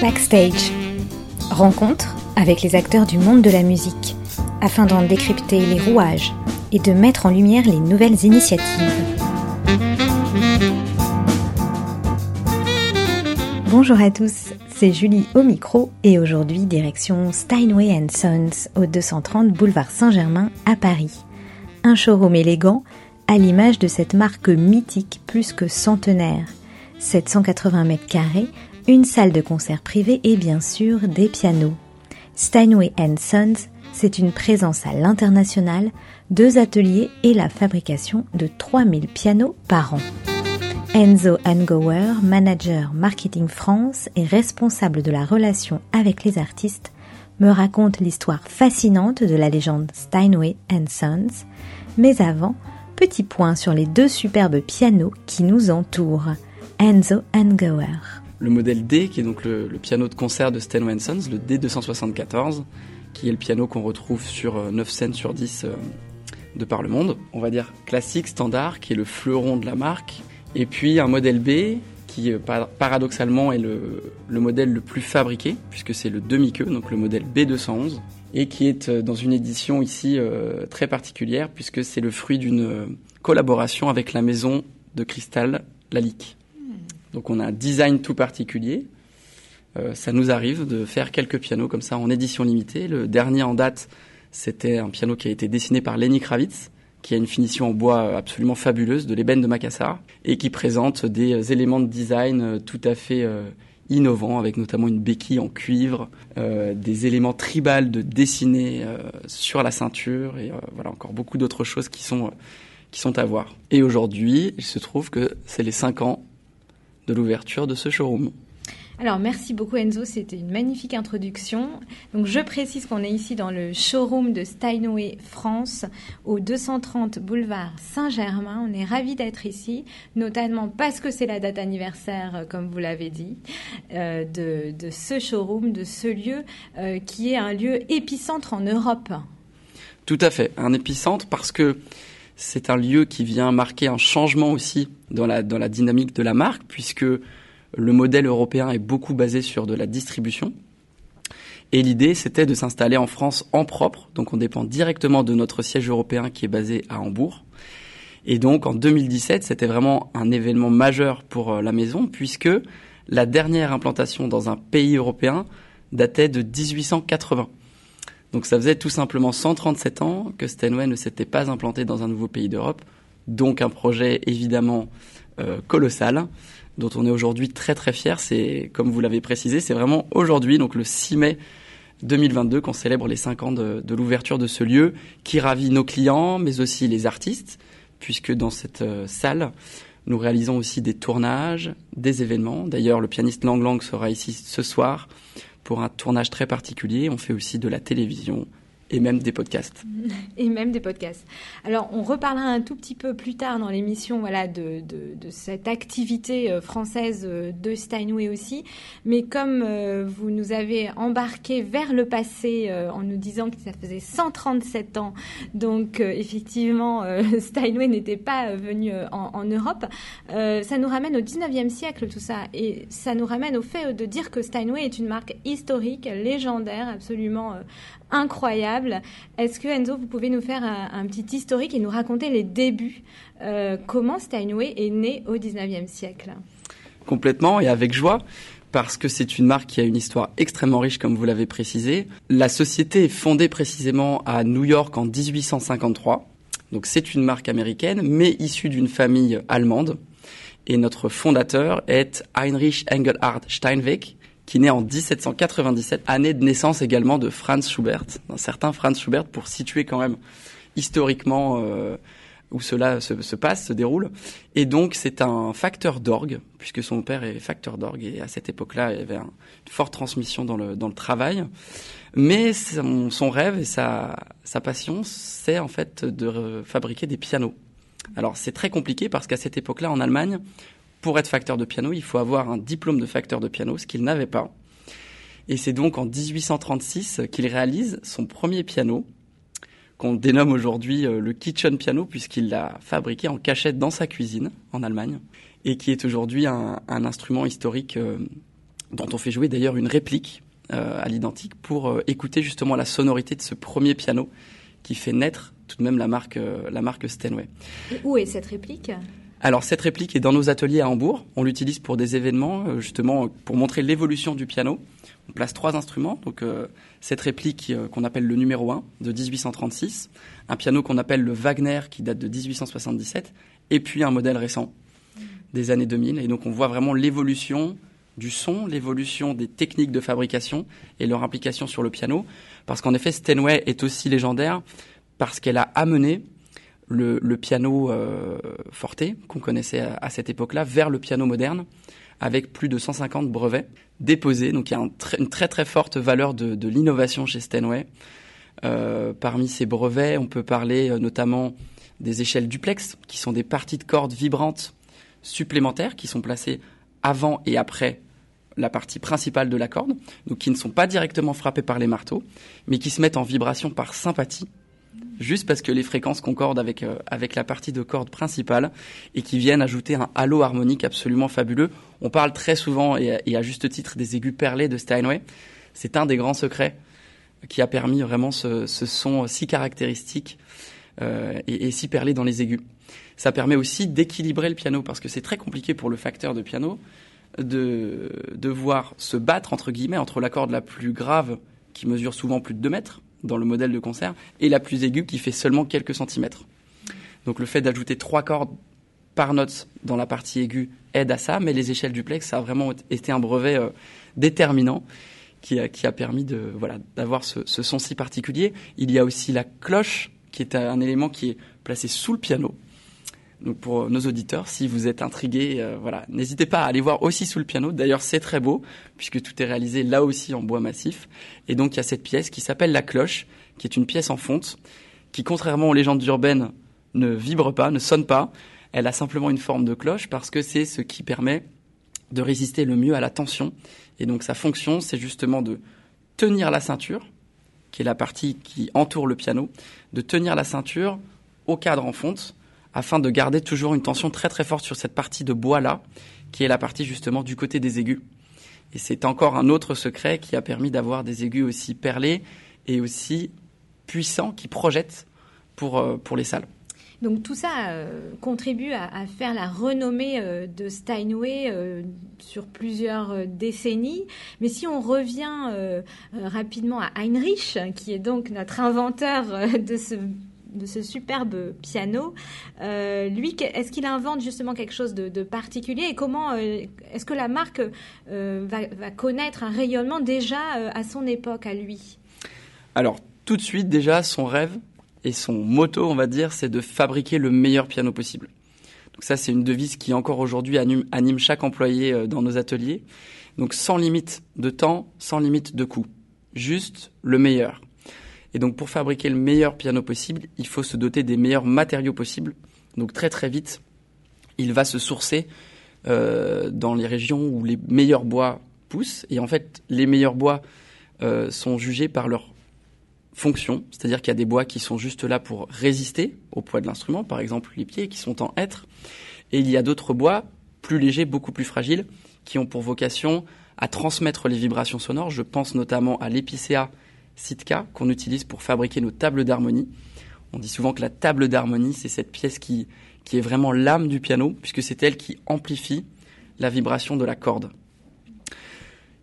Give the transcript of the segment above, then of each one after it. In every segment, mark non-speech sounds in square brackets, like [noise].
Backstage. Rencontre avec les acteurs du monde de la musique, afin d'en décrypter les rouages et de mettre en lumière les nouvelles initiatives. Bonjour à tous, c'est Julie au micro et aujourd'hui direction Steinway Sons au 230 boulevard Saint-Germain à Paris. Un showroom élégant à l'image de cette marque mythique plus que centenaire. 780 mètres carrés une salle de concert privée et bien sûr des pianos. Steinway Sons, c'est une présence à l'international, deux ateliers et la fabrication de 3000 pianos par an. Enzo Angower, manager marketing France et responsable de la relation avec les artistes, me raconte l'histoire fascinante de la légende Steinway Sons. Mais avant, petit point sur les deux superbes pianos qui nous entourent. Enzo Angower le modèle D, qui est donc le, piano de concert de Steinway Sons, le D274, qui est le piano qu'on retrouve sur 9 euh, scènes sur 10 euh, de par le monde. On va dire classique, standard, qui est le fleuron de la marque. Et puis un modèle B, qui euh, paradoxalement est le, modèle le plus fabriqué, puisque c'est le demi-queue, donc le modèle B211, et qui est dans une édition ici très particulière, puisque c'est le fruit d'une collaboration avec la maison de cristal Lalique. Donc on a un design tout particulier. Euh, ça nous arrive de faire quelques pianos comme ça en édition limitée. Le dernier en date, c'était un piano qui a été dessiné par Lenny Kravitz, qui a une finition en bois absolument fabuleuse de l'ébène de Macassar et qui présente des éléments de design euh, tout à fait euh, innovants, avec notamment une béquille en cuivre, des éléments tribales de dessiner sur la ceinture et voilà encore beaucoup d'autres choses qui sont qui sont à voir. Et aujourd'hui, il se trouve que c'est les 5 ans de l'ouverture de ce showroom. Alors merci beaucoup Enzo, c'était une magnifique introduction. Donc je précise qu'on est ici dans le showroom de Steinway France au 230 boulevard Saint-Germain. On est ravis d'être ici, notamment parce que c'est la date anniversaire, euh, comme vous l'avez dit, euh, de, ce showroom, de ce lieu euh, qui est un lieu épicentre en Europe. Tout à fait, un épicentre parce que c'est un lieu qui vient marquer un changement aussi dans la, dans la dynamique de la marque, puisque le modèle européen est beaucoup basé sur de la distribution. Et l'idée, c'était de s'installer en France en propre. Donc, on dépend directement de notre siège européen qui est basé à Hambourg. Et donc, en 2017, c'était vraiment un événement majeur pour euh, la maison, puisque la dernière implantation dans un pays européen datait de 1880. Donc ça faisait tout simplement 137 ans que Steinway ne s'était pas implanté dans un nouveau pays d'Europe. Donc un projet évidemment euh, colossal dont on est aujourd'hui très très fier. C'est comme vous l'avez précisé, c'est vraiment aujourd'hui, donc le 6 mai 2022, qu'on célèbre les 5 ans de, l'ouverture de ce lieu qui ravit nos clients, mais aussi les artistes, puisque dans cette euh, salle, nous réalisons aussi des tournages, des événements. D'ailleurs, le pianiste Lang Lang sera ici ce soir pour un tournage très particulier. On fait aussi de la télévision, et même des podcasts. [laughs] Et même des podcasts. Alors, on reparlera un tout petit peu plus tard dans l'émission voilà, de, de, de, cette activité euh, française euh, de Steinway aussi. Mais comme euh, vous nous avez embarqué vers le passé en nous disant que ça faisait 137 ans, donc effectivement, [laughs] Steinway n'était pas venu en, en Europe, ça nous ramène au 19e siècle tout ça. Et ça nous ramène au fait de dire que Steinway est une marque historique, légendaire, absolument incroyable. Est-ce que Enzo, vous pouvez nous faire un, petit historique et nous raconter les débuts euh, Comment Steinway est né au 19e siècle? Complètement et avec joie parce que c'est une marque qui a une histoire extrêmement riche, comme vous l'avez précisé. La société est fondée précisément à New York en 1853. Donc c'est une marque américaine, mais issue d'une famille allemande. Et notre fondateur est Heinrich Engelhard Steinweg, qui naît en 1797, année de naissance également de Franz Schubert, un certain Franz Schubert, pour situer quand même historiquement euh, où cela se, passe, se déroule. Et donc c'est un facteur d'orgue, puisque son père est facteur d'orgue, et à cette époque-là, il y avait une forte transmission dans le, dans le travail. Mais son, son rêve et sa, sa passion, c'est en fait de fabriquer des pianos. Alors c'est très compliqué parce qu'à cette époque-là, en Allemagne, pour être facteur de piano, il faut avoir un diplôme de facteur de piano, ce qu'il n'avait pas. Et c'est donc en 1836 qu'il réalise son premier piano, qu'on dénomme aujourd'hui euh, le kitchen piano, puisqu'il l'a fabriqué en cachette dans sa cuisine en Allemagne, et qui est aujourd'hui un, instrument historique euh, dont on fait jouer d'ailleurs une réplique euh, à l'identique pour écouter justement la sonorité de ce premier piano qui fait naître tout de même la marque, la marque. Et où est cette réplique? Alors cette réplique est dans nos ateliers à Hambourg. On l'utilise pour des événements, justement pour montrer l'évolution du piano. On place trois instruments. Donc euh, cette réplique euh, qu'on appelle le numéro 1 de 1836, un piano qu'on appelle le Wagner qui date de 1877, et puis un modèle récent des années 2000. Et donc on voit vraiment l'évolution du son, l'évolution des techniques de fabrication et leur implication sur le piano. Parce qu'en effet, Steinway est aussi légendaire parce qu'elle a amené le, piano euh, forte qu'on connaissait à cette époque-là vers le piano moderne avec plus de 150 brevets déposés. Donc il y a une très très forte valeur de, l'innovation chez Steinway. Euh, parmi ces brevets, on peut parler euh, notamment des échelles duplex, qui sont des parties de cordes vibrantes supplémentaires qui sont placées avant et après la partie principale de la corde, donc qui ne sont pas directement frappées par les marteaux, mais qui se mettent en vibration par sympathie juste parce que les fréquences concordent avec, euh, avec la partie de corde principale et qui viennent ajouter un halo harmonique absolument fabuleux. On parle très souvent et, à juste titre des aigus perlés de Steinway. C'est un des grands secrets qui a permis vraiment ce, son si caractéristique euh, et, et, si perlé dans les aigus. Ça permet aussi d'équilibrer le piano parce que c'est très compliqué pour le facteur de piano de devoir se battre entre guillemets entre la corde la plus grave qui mesure souvent plus de 2 mètres dans le modèle de concert, et la plus aiguë qui fait seulement quelques centimètres. Donc le fait d'ajouter trois cordes par note dans la partie aiguë aide à ça, mais les échelles duplex, ça a vraiment été un brevet euh, déterminant qui a, qui a, permis de voilà d'avoir ce, ce, son si particulier. Il y a aussi la cloche, qui est un élément qui est placé sous le piano, donc pour nos auditeurs, si vous êtes intrigués, euh, voilà, n'hésitez pas à aller voir aussi sous le piano. D'ailleurs, c'est très beau puisque tout est réalisé là aussi en bois massif. Et donc il y a cette pièce qui s'appelle la cloche, qui est une pièce en fonte, qui contrairement aux légendes urbaines ne vibre pas, ne sonne pas. Elle a simplement une forme de cloche parce que c'est ce qui permet de résister le mieux à la tension. Et donc sa fonction, c'est justement de tenir la ceinture, qui est la partie qui entoure le piano, de tenir la ceinture au cadre en fonte afin de garder toujours une tension très très forte sur cette partie de bois là, qui est la partie justement du côté des aigus. Et c'est encore un autre secret qui a permis d'avoir des aigus aussi perlés et aussi puissants qui projettent pour, euh, pour les salles. Donc tout ça euh, contribue à, faire la renommée euh, de Steinway sur plusieurs décennies. Mais si on revient rapidement à Heinrich, qui est donc notre inventeur de ce de ce superbe piano. Euh, lui, est-ce qu'il invente justement quelque chose de, particulier et comment euh, est-ce que la marque euh, va, connaître un rayonnement déjà à son époque, à lui? Alors, tout de suite, déjà, son rêve et son motto, on va dire, c'est de fabriquer le meilleur piano possible. Donc ça, c'est une devise qui encore aujourd'hui anime, anime chaque employé dans nos ateliers. Donc sans limite de temps, sans limite de coût. Juste le meilleur. Et donc pour fabriquer le meilleur piano possible, il faut se doter des meilleurs matériaux possibles. Donc très très vite, il va se sourcer euh, dans les régions où les meilleurs bois poussent. Et en fait, les meilleurs bois euh, sont jugés par leur fonction, c'est-à-dire qu'il y a des bois qui sont juste là pour résister au poids de l'instrument, par exemple les pieds qui sont en hêtre, et il y a d'autres bois plus légers, beaucoup plus fragiles, qui ont pour vocation à transmettre les vibrations sonores. Je pense notamment à l'épicéa Sitka qu'on utilise pour fabriquer nos tables d'harmonie. On dit souvent que la table d'harmonie, c'est cette pièce qui, est vraiment l'âme du piano, puisque c'est elle qui amplifie la vibration de la corde.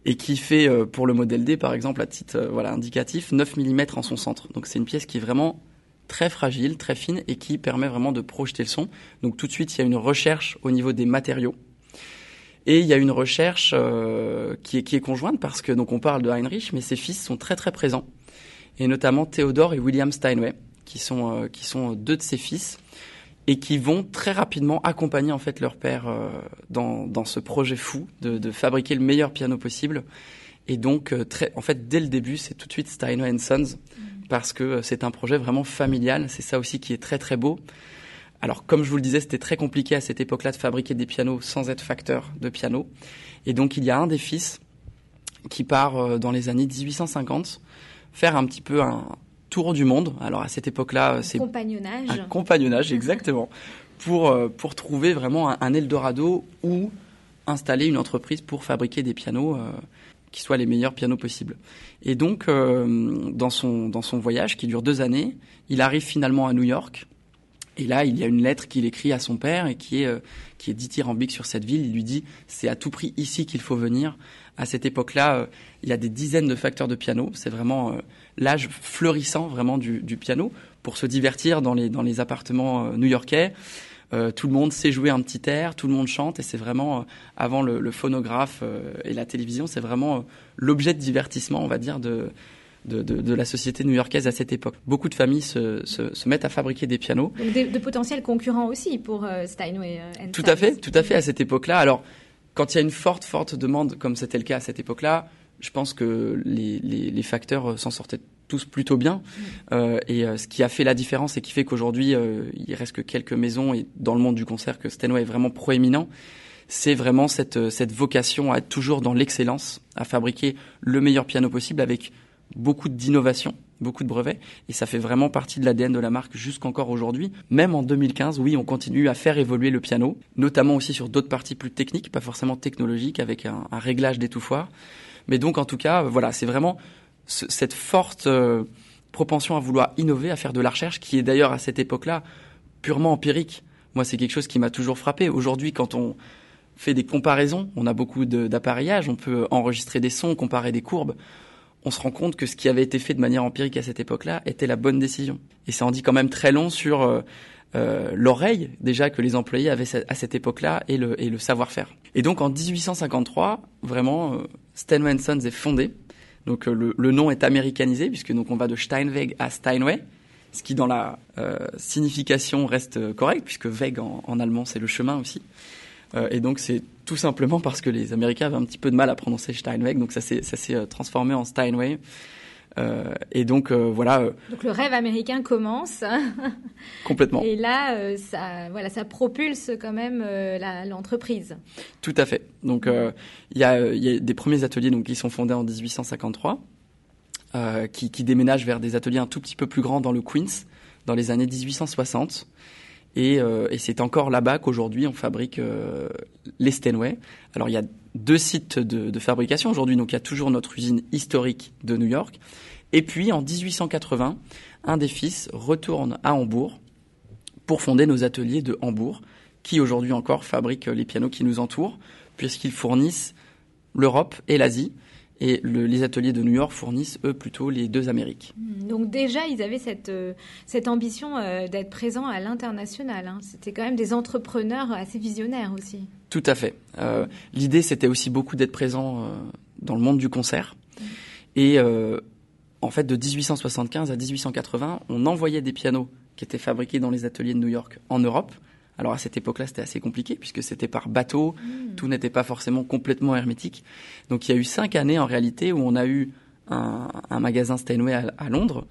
Et qui fait, euh, pour le modèle D, par exemple, à titre euh, indicatif, 9 mm en son centre. Donc c'est une pièce qui est vraiment très fragile, très fine, et qui permet vraiment de projeter le son. Donc tout de suite, il y a une recherche au niveau des matériaux. Et il y a une recherche euh, qui, est, qui est conjointe parce que donc on parle de Heinrich, mais ses fils sont très très présents, et notamment Théodore et William Steinway, qui sont euh, qui sont deux de ses fils et qui vont très rapidement accompagner en fait leur père euh, dans, dans ce projet fou de, de, fabriquer le meilleur piano possible. Et donc très, en fait dès le début c'est tout de suite Steinway Sons mm. parce que c'est un projet vraiment familial. C'est ça aussi qui est très très beau. Alors, comme je vous le disais, c'était très compliqué à cette époque-là de fabriquer des pianos sans être facteur de piano. Et donc, il y a un des fils qui part euh, dans les années 1850 faire un petit peu un tour du monde. Alors, à cette époque-là, c'est compagnonnage. un compagnonnage, exactement, [laughs] pour euh, pour trouver vraiment un, un Eldorado où installer une entreprise pour fabriquer des pianos euh, qui soient les meilleurs pianos possibles. Et donc, euh, dans son dans son voyage qui dure deux années, il arrive finalement à New York. Et là, il y a une lettre qu'il écrit à son père et qui est euh, qui est dithyrambique sur cette ville. Il lui dit c'est à tout prix ici qu'il faut venir. À cette époque-là, euh, il y a des dizaines de facteurs de piano. C'est vraiment euh, l'âge fleurissant vraiment du, du piano pour se divertir dans les dans les appartements euh, new-yorkais. Tout le monde sait jouer un petit air, tout le monde chante et c'est vraiment avant le, le phonographe et la télévision, c'est vraiment l'objet de divertissement, on va dire, de, de, de, de la société new-yorkaise à cette époque. Beaucoup de familles se, se, se mettent à fabriquer des pianos. Donc de potentiels concurrents aussi pour euh, Steinway. euh, and Tout à fait, tout à fait à cette époque-là. Alors, quand il y a une forte, forte demande, comme c'était le cas à cette époque-là, je pense que les, les, les facteurs euh, s'en sortaient tous plutôt bien. Euh, et euh, ce qui a fait la différence et qui fait qu'aujourd'hui, il reste que quelques maisons et dans le monde du concert que Steinway est vraiment proéminent, c'est vraiment cette, cette vocation à être toujours dans l'excellence, à fabriquer le meilleur piano possible avec beaucoup d'innovation, beaucoup de brevets, et ça fait vraiment partie de l'ADN de la marque jusqu'encore aujourd'hui. Même en 2015, oui, on continue à faire évoluer le piano, notamment aussi sur d'autres parties plus techniques, pas forcément technologiques, avec un, un réglage d'étouffoir. Mais donc, en tout cas, voilà, c'est vraiment ce- cette forte euh, propension à vouloir innover, à faire de la recherche, qui est d'ailleurs à cette époque-là purement empirique. Moi, c'est quelque chose qui m'a toujours frappé. Aujourd'hui, quand on fait des comparaisons, on a beaucoup d'appareillages, on peut enregistrer des sons, comparer des courbes. On se rend compte que ce qui avait été fait de manière empirique à cette époque-là était la bonne décision. Et ça en dit quand même très long sur euh, euh, l'oreille déjà que les employés avaient à cette époque-là et le, et le savoir-faire. Et donc en 1853, vraiment, euh, Steinway Sons est fondé. Donc euh, le, le nom est américanisé puisque donc on va de Steinweg à Steinway, ce qui dans la euh, signification reste correct puisque Weg en, en allemand c'est le chemin aussi. Euh, et donc c'est tout simplement parce que les Américains avaient un petit peu de mal à prononcer Steinweg, donc ça s'est euh, transformé en Steinway. Euh, et donc euh, voilà euh, Donc le rêve américain commence. [laughs] complètement. Et là, ça, voilà, ça propulse quand même l'entreprise. Tout à fait. Donc il y, a, il y a des premiers ateliers donc, qui sont fondés en 1853, euh, qui, qui déménagent vers des ateliers un tout petit peu plus grands dans le Queens, dans les années 1860. Et, euh, et c'est encore là-bas qu'aujourd'hui on fabrique euh, les Steinway. Alors il y a deux sites de, de fabrication aujourd'hui, donc il y a toujours notre usine historique de New York. Et puis en 1880, un des fils retourne à Hambourg pour fonder nos ateliers de Hambourg, qui aujourd'hui encore fabriquent les pianos qui nous entourent, puisqu'ils fournissent l'Europe et l'Asie. Et le- les ateliers de New York fournissent, eux, plutôt les deux Amériques. Donc déjà, ils avaient cette, euh, cette ambition euh, d'être présents à l'international. hein. C'était quand même des entrepreneurs assez visionnaires aussi. Tout à fait. Euh, L'idée, c'était aussi beaucoup d'être présent euh, dans le monde du concert. Et euh, en fait, de 1875 à 1880, on envoyait des pianos qui étaient fabriqués dans les ateliers de New York en Europe. Alors à cette époque-là, c'était assez compliqué puisque c'était par bateau, tout n'était pas forcément complètement hermétique. Donc il y a eu cinq années en réalité où on a eu un, un magasin Steinway à, à Londres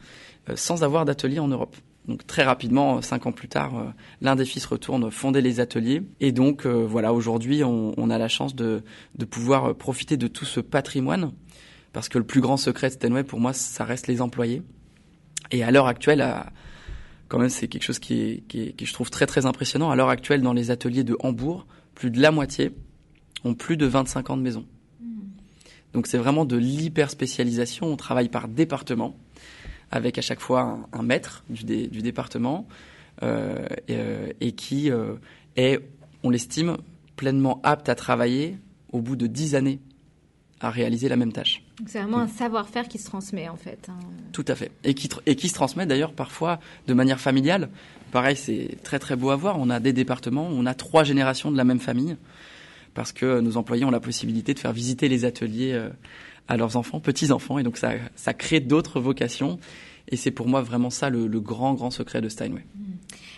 euh, sans avoir d'atelier en Europe. Donc très rapidement, euh, cinq ans plus tard, euh, l'un des fils retourne fonder les ateliers. Et donc euh, voilà, aujourd'hui, on, on a la chance de, de pouvoir profiter de tout ce patrimoine. Parce que le plus grand secret de Steinway, pour moi, ça reste les employés. Et à l'heure actuelle, à- quand même, c'est quelque chose qui est, qui est- qui je trouve très très impressionnant. À l'heure actuelle, dans les ateliers de Hambourg, plus de la moitié ont plus de 25 ans de maison. Donc c'est vraiment de l'hyper spécialisation. On travaille par département, avec à chaque fois un, un maître du, dé- du département, euh, et, euh, et qui euh, est, on l'estime, pleinement apte à travailler au bout de 10 années à réaliser la même tâche. C'est vraiment un savoir-faire qui se transmet en fait. hein. Tout à fait. Et qui, et qui se transmet d'ailleurs parfois de manière familiale. Pareil, c'est très très beau à voir. On a des départements, on a trois générations de la même famille, parce que nos employés ont la possibilité de faire visiter les ateliers euh, à leurs enfants, petits-enfants, et donc ça, ça crée d'autres vocations. Et c'est pour moi vraiment ça le grand grand secret de Steinway.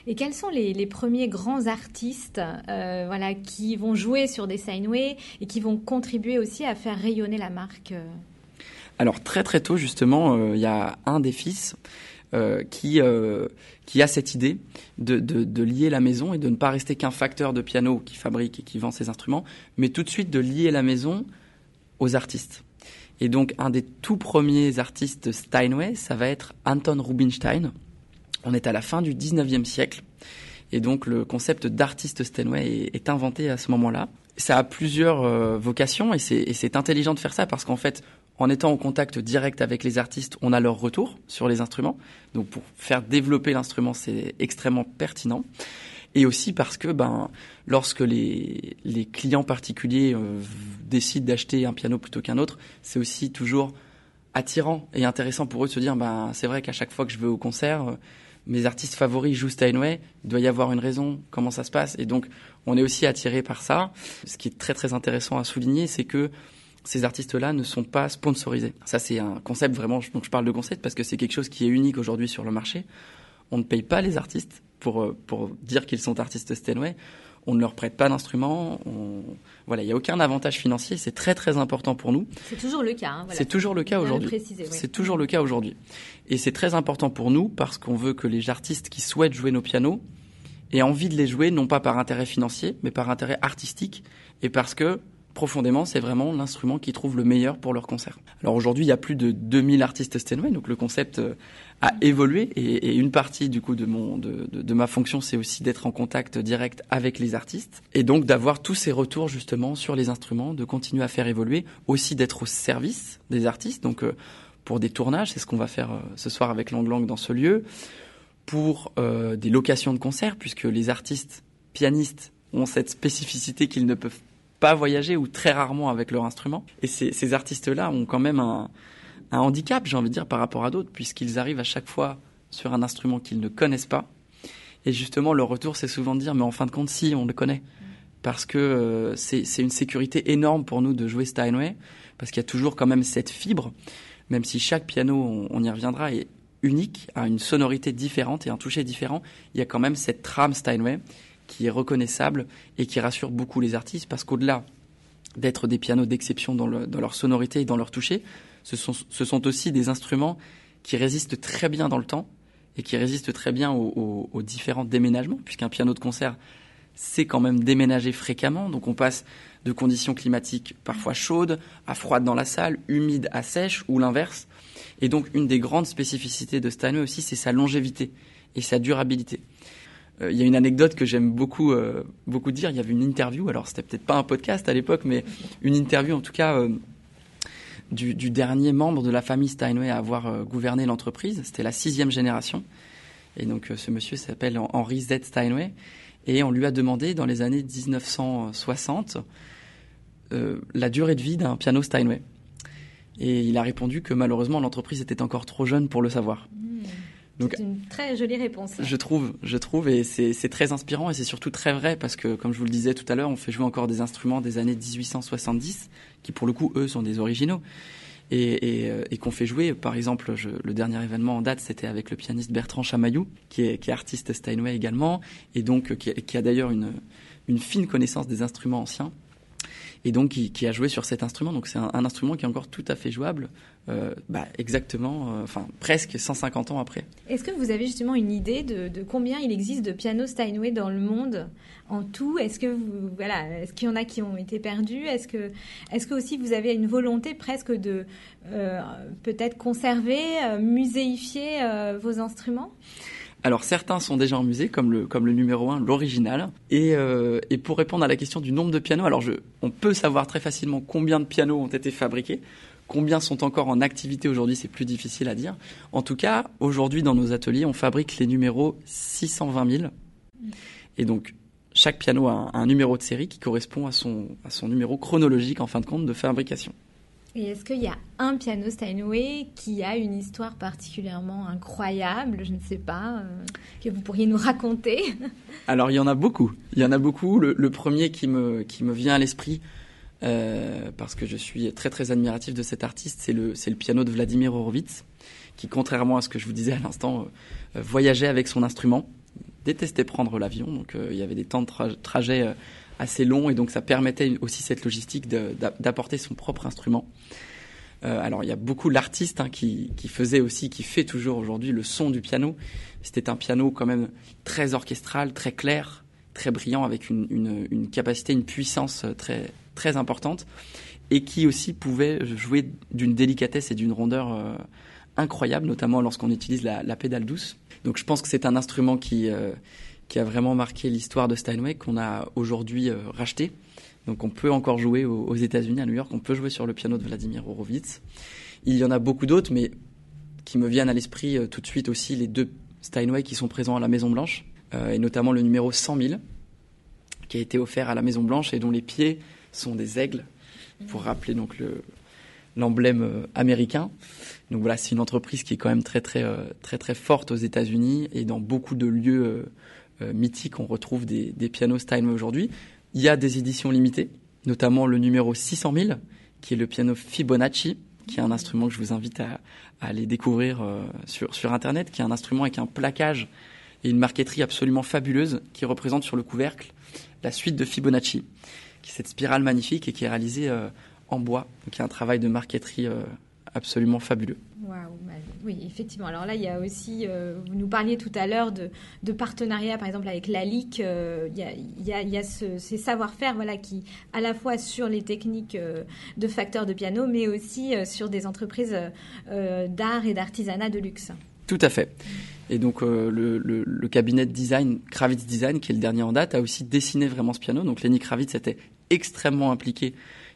Et quels sont les, premiers grands artistes euh, voilà, qui vont jouer sur des Steinway et qui vont contribuer aussi à faire rayonner la marque euh Alors très très tôt justement, euh, il y a un des fils qui qui a cette idée de, de, lier la maison et de ne pas rester qu'un facteur de piano qui fabrique et qui vend ses instruments, mais tout de suite de lier la maison aux artistes. Et donc un des tout premiers artistes Steinway, ça va être Anton Rubinstein. On est à la fin du 19e siècle. Et donc le concept d'artiste Steinway est, inventé à ce moment-là. Ça a plusieurs euh, vocations et c'est intelligent de faire ça parce qu'en fait, en étant en contact direct avec les artistes, on a leur retour sur les instruments. Donc pour faire développer l'instrument, c'est extrêmement pertinent. Et aussi parce que ben, lorsque les, clients particuliers euh, décident d'acheter un piano plutôt qu'un autre, c'est aussi toujours attirant et intéressant pour eux de se dire ben, c'est vrai qu'à chaque fois que je vais au concert, euh, mes artistes favoris jouent Steinway, il doit y avoir une raison, comment ça se passe. Et donc, on est aussi attiré par ça. Ce qui est très très intéressant à souligner, c'est que ces artistes-là ne sont pas sponsorisés. Ça, c'est un concept vraiment, donc je parle de concept parce que c'est quelque chose qui est unique aujourd'hui sur le marché. On ne paye pas les artistes pour, euh, pour dire qu'ils sont artistes Steinway. On ne leur prête pas d'instruments. On... Voilà, il n'y a aucun avantage financier. C'est très très important pour nous. C'est toujours le cas. Hein, voilà. C'est toujours le cas aujourd'hui. C'est toujours le cas aujourd'hui. Et c'est très important pour nous parce qu'on veut que les artistes qui souhaitent jouer nos pianos aient envie de les jouer, non pas par intérêt financier, mais par intérêt artistique, et parce que profondément, c'est vraiment l'instrument qui trouve le meilleur pour leur concert. Alors aujourd'hui, il y a plus de 2000 artistes Steinway, donc le concept euh, a évolué et, une partie du coup de mon de, de, ma fonction, c'est aussi d'être en contact direct avec les artistes et donc d'avoir tous ces retours justement sur les instruments, de continuer à faire évoluer, aussi d'être au service des artistes. Donc euh, pour des tournages, c'est ce qu'on va faire euh, ce soir avec Lang Lang dans ce lieu, pour des locations de concerts, puisque les artistes pianistes ont cette spécificité qu'ils ne peuvent pas voyager ou très rarement avec leur instrument. Et ces, artistes-là ont quand même un, un handicap, j'ai envie de dire, par rapport à d'autres, puisqu'ils arrivent à chaque fois sur un instrument qu'ils ne connaissent pas. Et justement, leur retour, c'est souvent de dire, mais en fin de compte, si, on le connaît. Parce que euh, c'est une sécurité énorme pour nous de jouer Steinway, parce qu'il y a toujours quand même cette fibre, même si chaque piano, on, on y reviendra, est unique, a une sonorité différente et un toucher différent, il y a quand même cette trame Steinway qui est reconnaissable et qui rassure beaucoup les artistes parce qu'au-delà d'être des pianos d'exception dans, leur sonorité et dans leur toucher, ce sont, aussi des instruments qui résistent très bien dans le temps et qui résistent très bien aux, différents déménagements, puisqu'un piano de concert, c'est quand même déménager fréquemment. Donc on passe de conditions climatiques parfois chaudes à froides dans la salle, humides à sèches ou l'inverse. Et donc une des grandes spécificités de Steinway aussi, c'est sa longévité et sa durabilité. Euh, il y a une anecdote que j'aime beaucoup, euh, beaucoup dire. Il y avait une interview, alors c'était peut-être pas un podcast à l'époque, mais une interview en tout cas euh, du, dernier membre de la famille Steinway à avoir gouverné l'entreprise. C'était la sixième génération. Et donc ce monsieur s'appelle Henry Z. Steinway. Et on lui a demandé dans les années 1960 la durée de vie d'un piano Steinway. Et il a répondu que malheureusement l'entreprise était encore trop jeune pour le savoir. C'est une très jolie réponse. Je trouve, je trouve, et c'est très inspirant et c'est surtout très vrai parce que, comme je vous le disais tout à l'heure, on fait jouer encore des instruments des années 1870 qui, pour le coup, eux, sont des originaux. Et, et, euh, et qu'on fait jouer, par exemple, je, le dernier événement en date, c'était avec le pianiste Bertrand Chamaillou, qui est, qui est artiste Steinway également, et donc qui, qui a d'ailleurs une, une fine connaissance des instruments anciens et donc qui, a joué sur cet instrument. Donc c'est un, instrument qui est encore tout à fait jouable, euh, bah, exactement, euh, enfin presque 150 ans après. Est-ce que vous avez justement une idée de, combien il existe de pianos Steinway dans le monde en tout? Est-ce que voilà, est-ce qu'il y en a qui ont été perdus? Est-ce que, est-ce que aussi vous avez une volonté presque de euh, peut-être conserver, muséifier vos instruments? Alors certains sont déjà en musée, comme le, comme le numéro 1, l'original. Et, euh, et pour répondre à la question du nombre de pianos, alors je, on peut savoir très facilement combien de pianos ont été fabriqués. Combien sont encore en activité aujourd'hui, c'est plus difficile à dire. En tout cas, aujourd'hui dans nos ateliers, on fabrique les numéros 620 000. Et donc, chaque piano a un, numéro de série qui correspond à son, à son numéro chronologique en fin de compte de fabrication. Et est-ce qu'il y a un piano Steinway qui a une histoire particulièrement incroyable, je ne sais pas, euh, que vous pourriez nous raconter [laughs] Alors il y en a beaucoup. Il y en a beaucoup. Le, premier qui me, qui me vient à l'esprit, euh, parce que je suis très très admiratif de cet artiste, c'est le, le piano de Vladimir Horowitz, qui contrairement à ce que je vous disais à l'instant, euh, voyageait avec son instrument, détestait prendre l'avion, donc il y avait des temps de trajet assez long et donc ça permettait aussi cette logistique d'apporter son propre instrument. Euh, alors il y a beaucoup l'artiste hein, qui, qui faisait aussi, qui fait toujours aujourd'hui le son du piano. C'était un piano quand même très orchestral, très clair, très brillant, avec une, capacité, une puissance très très importante, et qui aussi pouvait jouer d'une délicatesse et d'une rondeur euh, incroyable, notamment lorsqu'on utilise la, pédale douce. Donc je pense que c'est un instrument qui euh, qui a vraiment marqué l'histoire de Steinway qu'on a aujourd'hui euh, racheté donc on peut encore jouer aux, États-Unis, à New York, on peut jouer sur le piano de Vladimir Horowitz. Il y en a beaucoup d'autres, mais qui me viennent à l'esprit euh, tout de suite aussi les deux Steinway qui sont présents à la Maison Blanche, euh, et notamment le numéro 100 000, qui a été offert à la Maison Blanche et dont les pieds sont des aigles, pour rappeler donc le, l'emblème américain. Donc voilà, c'est une entreprise qui est quand même très très très très forte aux États-Unis et dans beaucoup de lieux mythiques, on retrouve des, pianos Steinway aujourd'hui. Il y a des éditions limitées, notamment le numéro 600 000, qui est le piano Fibonacci, qui est un instrument que je vous invite à, aller découvrir euh, sur, Internet, qui est un instrument avec un plaquage et une marqueterie absolument fabuleuse qui représente sur le couvercle la suite de Fibonacci, qui est cette spirale magnifique et qui est réalisée euh, en bois. Donc a un travail de marqueterie euh, absolument fabuleux. Bah, oui, effectivement. Alors là, il y a aussi, euh, vous nous parliez tout à l'heure de, de partenariat, par exemple avec la LIC. Euh, il y a, ces savoir-faire, voilà, qui à la fois sur les techniques euh, de facteurs de piano, mais aussi sur des entreprises d'art et d'artisanat de luxe. Tout à fait. Et donc le, le, cabinet de design Kravitz Design, qui est le dernier en date, a aussi dessiné vraiment ce piano. Donc Lenny Kravitz était extrêmement impliqué.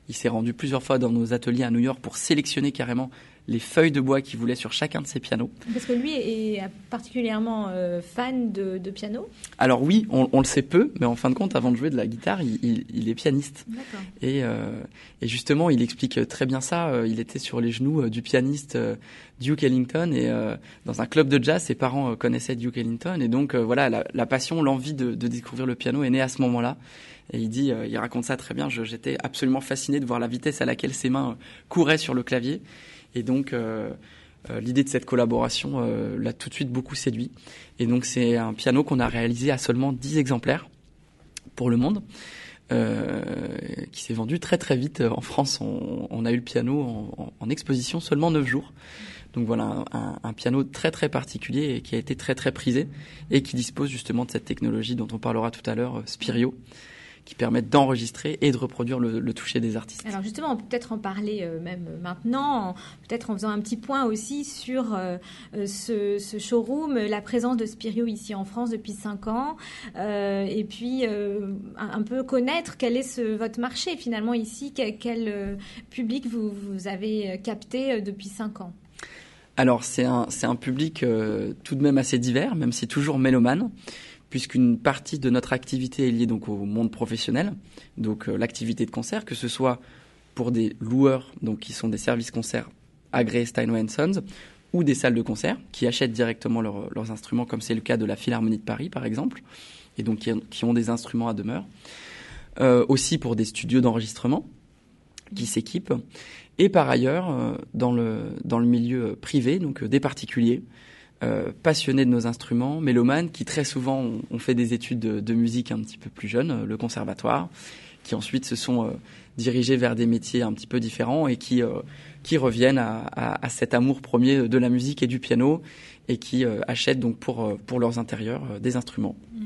Il s'est rendu plusieurs fois dans nos ateliers à New York pour sélectionner carrément les feuilles de bois qu'il voulait sur chacun de ses pianos. Parce que lui est particulièrement euh, fan de, piano Alors oui, on, le sait peu, mais en fin de compte, avant de jouer de la guitare, il, est pianiste. Et, euh, et, justement, il explique très bien ça. Euh, il était sur les genoux du pianiste Duke Ellington et dans un club de jazz, ses parents connaissaient Duke Ellington. Et donc voilà, la, passion, l'envie de, de, découvrir le piano est née à ce moment-là. Et il dit, il raconte ça très bien. J'étais absolument fasciné de voir la vitesse à laquelle ses mains couraient sur le clavier. Et donc, euh, euh, l'idée de cette collaboration euh, l'a tout de suite beaucoup séduit. Et donc, c'est un piano qu'on a réalisé à seulement 10 exemplaires pour le monde. Euh, qui s'est vendu très très vite en France. On, a eu le piano en, exposition seulement 9 jours. Donc voilà, un, piano très très particulier et qui a été très très prisé et qui dispose justement de cette technologie dont on parlera tout à l'heure, Spirio, qui permettent d'enregistrer et de reproduire le, le, toucher des artistes. Alors justement, on peut peut-être en parler euh, même maintenant, peut-être en faisant un petit point aussi sur euh, euh, ce, ce, showroom, la présence de Spirio ici en France depuis 5 ans, euh, et puis un, un, peu connaître quel est ce, votre marché finalement ici, quel, quel public vous, vous, avez capté depuis 5 ans. Alors c'est un, un public tout de même assez divers, même si toujours mélomane puisqu'une partie de notre activité est liée donc au monde professionnel, donc euh, l'activité de concert, que ce soit pour des loueurs, donc qui sont des services concerts agréés Steinway Sons, ou des salles de concert qui achètent directement leur, leurs instruments, comme c'est le cas de la Philharmonie de Paris par exemple, et donc qui, ont des instruments à demeure. Euh, aussi pour des studios d'enregistrement qui s'équipent, et par ailleurs euh, dans le dans le milieu privé, donc euh, des particuliers euh, passionnés de nos instruments, mélomanes, qui très souvent ont, fait des études de, musique un petit peu plus jeunes, euh, le conservatoire, qui ensuite se sont euh, dirigés vers des métiers un petit peu différents et qui, qui reviennent à, à, à, cet amour premier de la musique et du piano et qui achètent donc pour, pour leurs intérieurs des instruments. Mmh.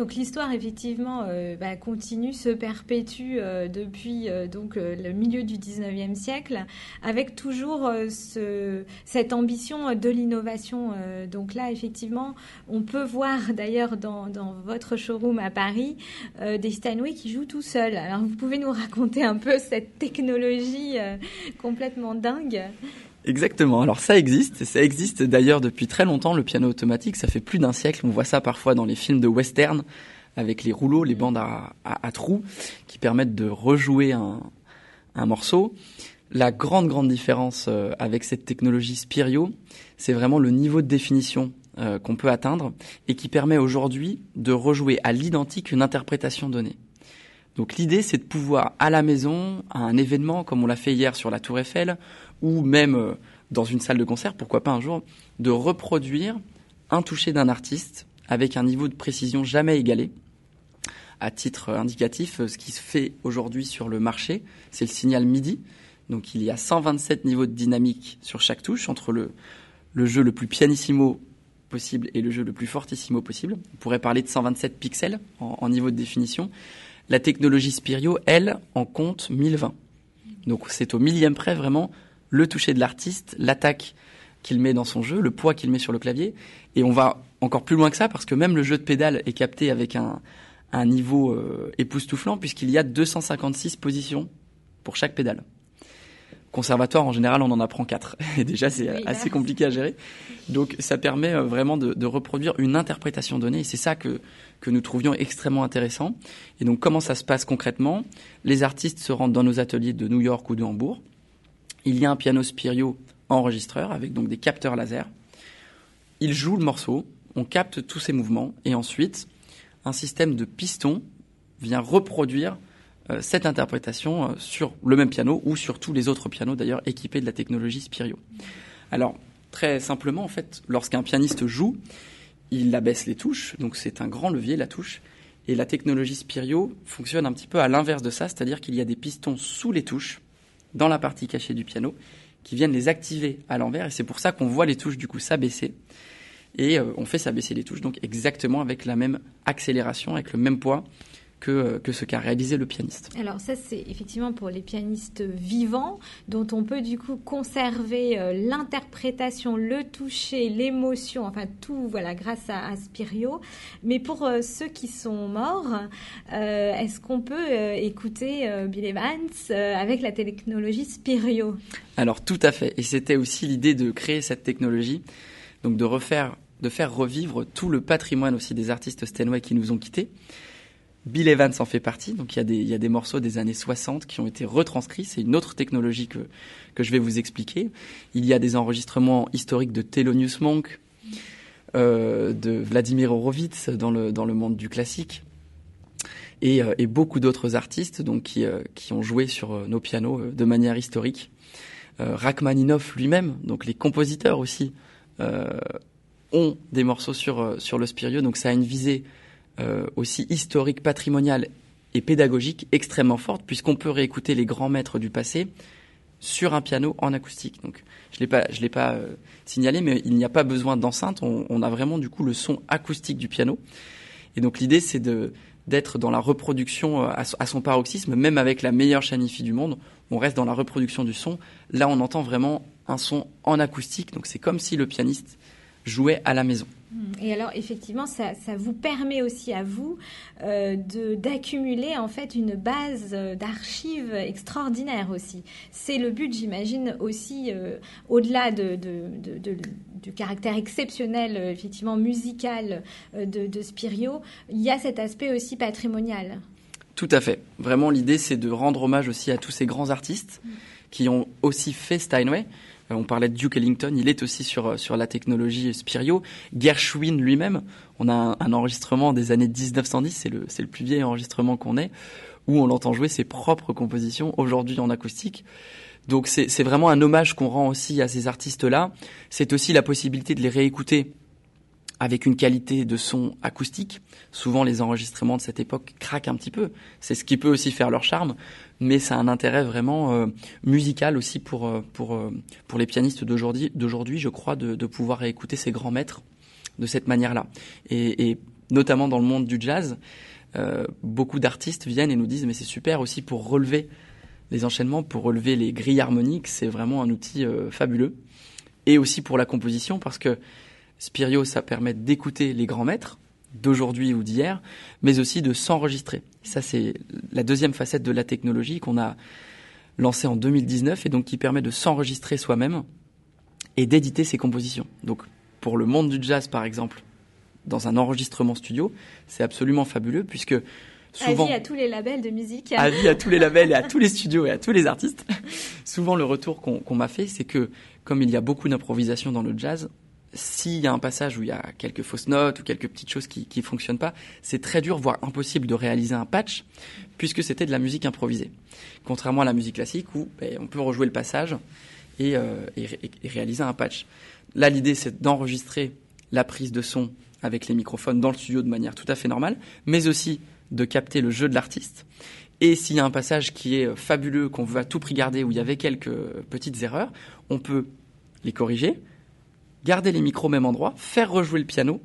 Donc l'histoire effectivement euh, bah, continue, se perpétue euh, depuis euh, donc le milieu du 19e siècle, avec toujours ce, cette ambition de l'innovation. donc là effectivement, on peut voir d'ailleurs dans, dans, votre showroom à Paris des Steinway qui jouent tout seuls. Alors vous pouvez nous raconter un peu cette technologie complètement dingue Exactement. Alors ça existe, ça existe d'ailleurs depuis très longtemps le piano automatique. Ça fait plus d'un siècle. On voit ça parfois dans les films de western avec les rouleaux, les bandes à, à, à trous qui permettent de rejouer un, un, morceau. La grande grande différence euh, avec cette technologie Spirio, c'est vraiment le niveau de définition euh, qu'on peut atteindre et qui permet aujourd'hui de rejouer à l'identique une interprétation donnée. Donc l'idée, c'est de pouvoir à la maison, à un événement comme on l'a fait hier sur la Tour Eiffel, ou même euh, dans une salle de concert, pourquoi pas un jour, de reproduire un toucher d'un artiste avec un niveau de précision jamais égalé. À titre indicatif, ce qui se fait aujourd'hui sur le marché, c'est le signal MIDI. Donc il y a 127 niveaux de dynamique sur chaque touche entre le, jeu le plus pianissimo possible et le jeu le plus fortissimo possible. On pourrait parler de 127 pixels en niveau de définition. La technologie Spirio, elle, en compte 1020. Donc c'est au millième près vraiment le toucher de l'artiste, l'attaque qu'il met dans son jeu, le poids qu'il met sur le clavier. Et on va encore plus loin que ça parce que même le jeu de pédale est capté avec un, un niveau euh, époustouflant puisqu'il y a 256 positions pour chaque pédale. Conservatoire, en général, on en apprend 4. [laughs] Et déjà, c'est Oui, assez compliqué à gérer. Donc, ça permet euh, vraiment de, de reproduire une interprétation donnée. Et c'est ça que, que nous trouvions extrêmement intéressant. Et donc, comment ça se passe concrètement? Les artistes se rendent dans nos ateliers de New York ou de Hambourg. Il y a un piano Spirio enregistreur avec donc des capteurs laser. Ils jouent le morceau, on capte tous ces mouvements et ensuite un système de pistons vient reproduire euh, cette interprétation euh, sur le même piano ou sur tous les autres pianos d'ailleurs équipés de la technologie Spirio. Alors très simplement en fait, lorsqu'un pianiste joue, il abaisse les touches, donc c'est un grand levier la touche. Et la technologie Spirio fonctionne un petit peu à l'inverse de ça, c'est-à-dire qu'il y a des pistons sous les touches, dans la partie cachée du piano, qui viennent les activer à l'envers. Et c'est pour ça qu'on voit les touches du coup s'abaisser. Et euh, on fait s'abaisser les touches, donc exactement avec la même accélération, avec le même poids que, euh, que ce qu'a réalisé le pianiste. Alors ça, c'est effectivement pour les pianistes vivants, dont on peut du coup conserver euh, l'interprétation, le toucher, l'émotion, enfin tout, voilà, grâce à, à Spirio. Mais pour euh, ceux qui sont morts, euh, est-ce qu'on peut écouter Bill Evans avec la technologie Spirio Alors tout à fait. Et c'était aussi l'idée de créer cette technologie, donc de refaire, de faire revivre tout le patrimoine aussi des artistes Steinway qui nous ont quittés. Bill Evans en fait partie, donc il y, a des, morceaux des années 60 qui ont été retranscrits, c'est une autre technologie que, que je vais vous expliquer. Il y a des enregistrements historiques de Thelonious Monk, euh, de Vladimir Horowitz dans le, monde du classique, et, euh, beaucoup d'autres artistes donc, qui, euh, ont joué sur nos pianos de manière historique. Rachmaninoff lui-même, donc les compositeurs aussi, ont des morceaux sur, sur le Spirio, donc ça a une visée aussi historique, patrimoniale et pédagogique extrêmement forte, puisqu'on peut réécouter les grands maîtres du passé sur un piano en acoustique. Donc, je l'ai pas, je l'ai pas euh, signalé, mais il n'y a pas besoin d'enceinte. On, a vraiment du coup le son acoustique du piano. Et donc l'idée, c'est de d'être dans la reproduction euh, à, son paroxysme, même avec la meilleure chanifie du monde. On reste dans la reproduction du son. Là, on entend vraiment un son en acoustique. Donc, c'est comme si le pianiste jouait à la maison. Et alors, effectivement, ça, ça vous permet aussi à vous euh, d'accumuler en fait une base euh, d'archives extraordinaire aussi. C'est le but, j'imagine, aussi euh, au-delà de, de, de, de- du caractère exceptionnel, euh, effectivement musical de, de Spirio. Il y a cet aspect aussi patrimonial. Tout à fait. Vraiment, l'idée, c'est de rendre hommage aussi à tous ces grands artistes qui ont aussi fait Steinway. Euh, On parlait de Duke Ellington, il est aussi sur, euh, sur la technologie Spirio. Gershwin lui-même, on a un, un enregistrement des années 1910, c'est le, c'est le plus vieil enregistrement qu'on ait, où on l'entend jouer ses propres compositions, aujourd'hui en acoustique. Donc c'est c'est vraiment un hommage qu'on rend aussi à ces artistes-là. C'est aussi la possibilité de les réécouter avec une qualité de son acoustique. Souvent, les enregistrements de cette époque craquent un petit peu. C'est ce qui peut aussi faire leur charme, mais ça a un intérêt vraiment euh, musical aussi pour euh, pour euh, pour les pianistes d'aujourd'hui. D'aujourd'hui, je crois, de, de pouvoir réécouter ces grands maîtres de cette manière-là. Et, et notamment dans le monde du jazz, euh, beaucoup d'artistes viennent et nous disent mais c'est super aussi pour relever les enchaînements, pour relever les grilles harmoniques. C'est vraiment un outil euh, fabuleux. Et aussi pour la composition parce que Spirio, ça permet d'écouter les grands maîtres d'aujourd'hui ou d'hier, mais aussi de s'enregistrer. Ça, c'est la deuxième facette de la technologie qu'on a lancée en 2019 et donc qui permet de s'enregistrer soi-même et d'éditer ses compositions. Donc, pour le monde du jazz, par exemple, dans un enregistrement studio, c'est absolument fabuleux puisque souvent... Avis à tous les labels de musique. Avis à tous les labels et à tous les studios et à tous les artistes. [laughs] Souvent, le retour qu'on qu'on m'a fait, c'est que comme il y a beaucoup d'improvisation dans le jazz, s'il y a un passage où il y a quelques fausses notes ou quelques petites choses qui qui fonctionnent pas, c'est très dur, voire impossible de réaliser un patch, puisque c'était de la musique improvisée. Contrairement à la musique classique où ben, on peut rejouer le passage et, euh, et, et réaliser un patch. Là, l'idée, c'est d'enregistrer la prise de son avec les microphones dans le studio de manière tout à fait normale, mais aussi de capter le jeu de l'artiste Et s'il y a un passage qui est fabuleux, qu'on veut à tout prix garder, où il y avait quelques petites erreurs, on peut les corriger, garder les micros au même endroit, faire rejouer le piano,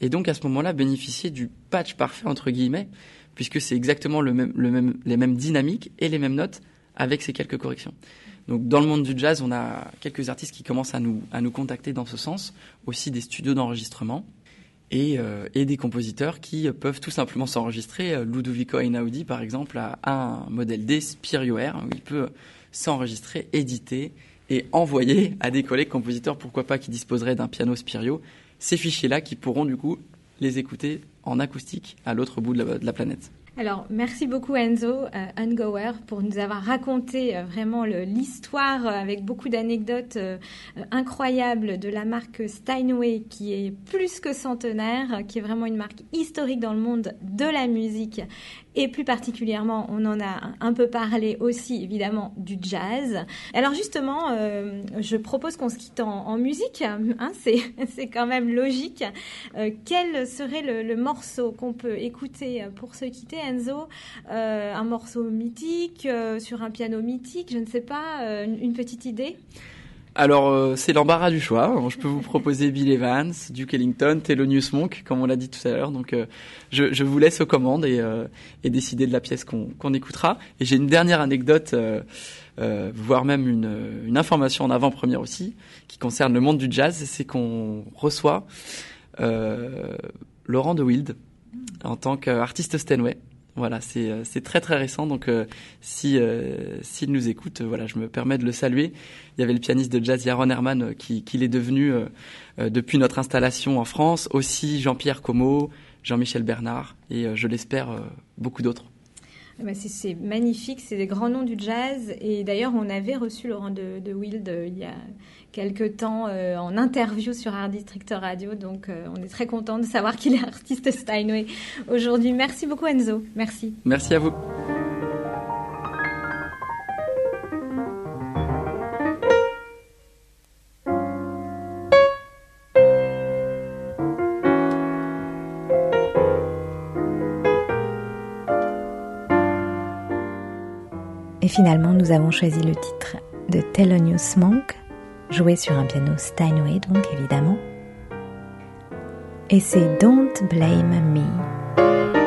et donc à ce moment-là bénéficier du patch parfait entre guillemets, puisque c'est exactement les mêmes dynamiques et les mêmes notes avec ces quelques corrections. Donc dans le monde du jazz, on a quelques artistes qui commencent à nous, à nous contacter dans ce sens, aussi des studios d'enregistrement et, euh, et des compositeurs qui peuvent tout simplement s'enregistrer. Ludovico Einaudi, par exemple, a un modèle D Spirio R où il peut s'enregistrer, éditer et envoyer à des collègues compositeurs, pourquoi pas, qui disposeraient d'un piano Spirio, ces fichiers-là qui pourront du coup les écouter en acoustique à l'autre bout de la planète. Alors, merci beaucoup Enzo euh, pour nous avoir raconté euh, vraiment l'histoire euh, avec beaucoup d'anecdotes incroyables de la marque Steinway qui est plus que centenaire, qui est vraiment une marque historique dans le monde de la musique et plus particulièrement, on en a un peu parlé aussi évidemment du jazz. Alors justement, je propose qu'on se quitte en, musique, hein, [laughs] c'est quand même logique. quel serait le, morceau qu'on peut écouter pour se quitter Enzo, euh, un morceau mythique, euh, sur un piano mythique, je ne sais pas, euh, une, petite idée? Alors, c'est l'embarras du choix. Je peux vous proposer Bill Evans, Duke Ellington, Thelonious Monk, comme on l'a dit tout à l'heure. Donc, je, vous laisse aux commandes et, décider de la pièce qu'on écoutera. Et j'ai une dernière anecdote, voire même une, une information en avant-première aussi, qui concerne le monde du jazz. C'est qu'on reçoit Laurent de Wild en tant qu'artiste Steinway. Voilà, c'est euh, c'est très très récent. Donc euh, si euh, s'il nous écoute, voilà, je me permets de le saluer. Il y avait le pianiste de jazz Yaron Herman qui qui l'est devenu depuis notre installation en France. Aussi Jean-Pierre Como, Jean-Michel Bernard et je l'espère beaucoup d'autres. Eh ben, c'est magnifique, c'est des grands noms du jazz. Et d'ailleurs, on avait reçu Laurent de, de Wild il y a quelques temps euh, en interview sur Art District Radio. Donc, euh, on est très content de savoir qu'il est [laughs] artiste Steinway aujourd'hui. Merci beaucoup, Enzo. Merci. Merci à vous. Finalement, nous avons choisi le titre de Thelonious Monk, joué sur un piano Steinway donc évidemment. Et c'est Don't Blame Me.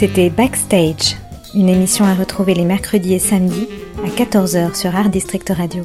C'était Backstage, une émission à retrouver les mercredis et samedis à 14h sur Art District Radio.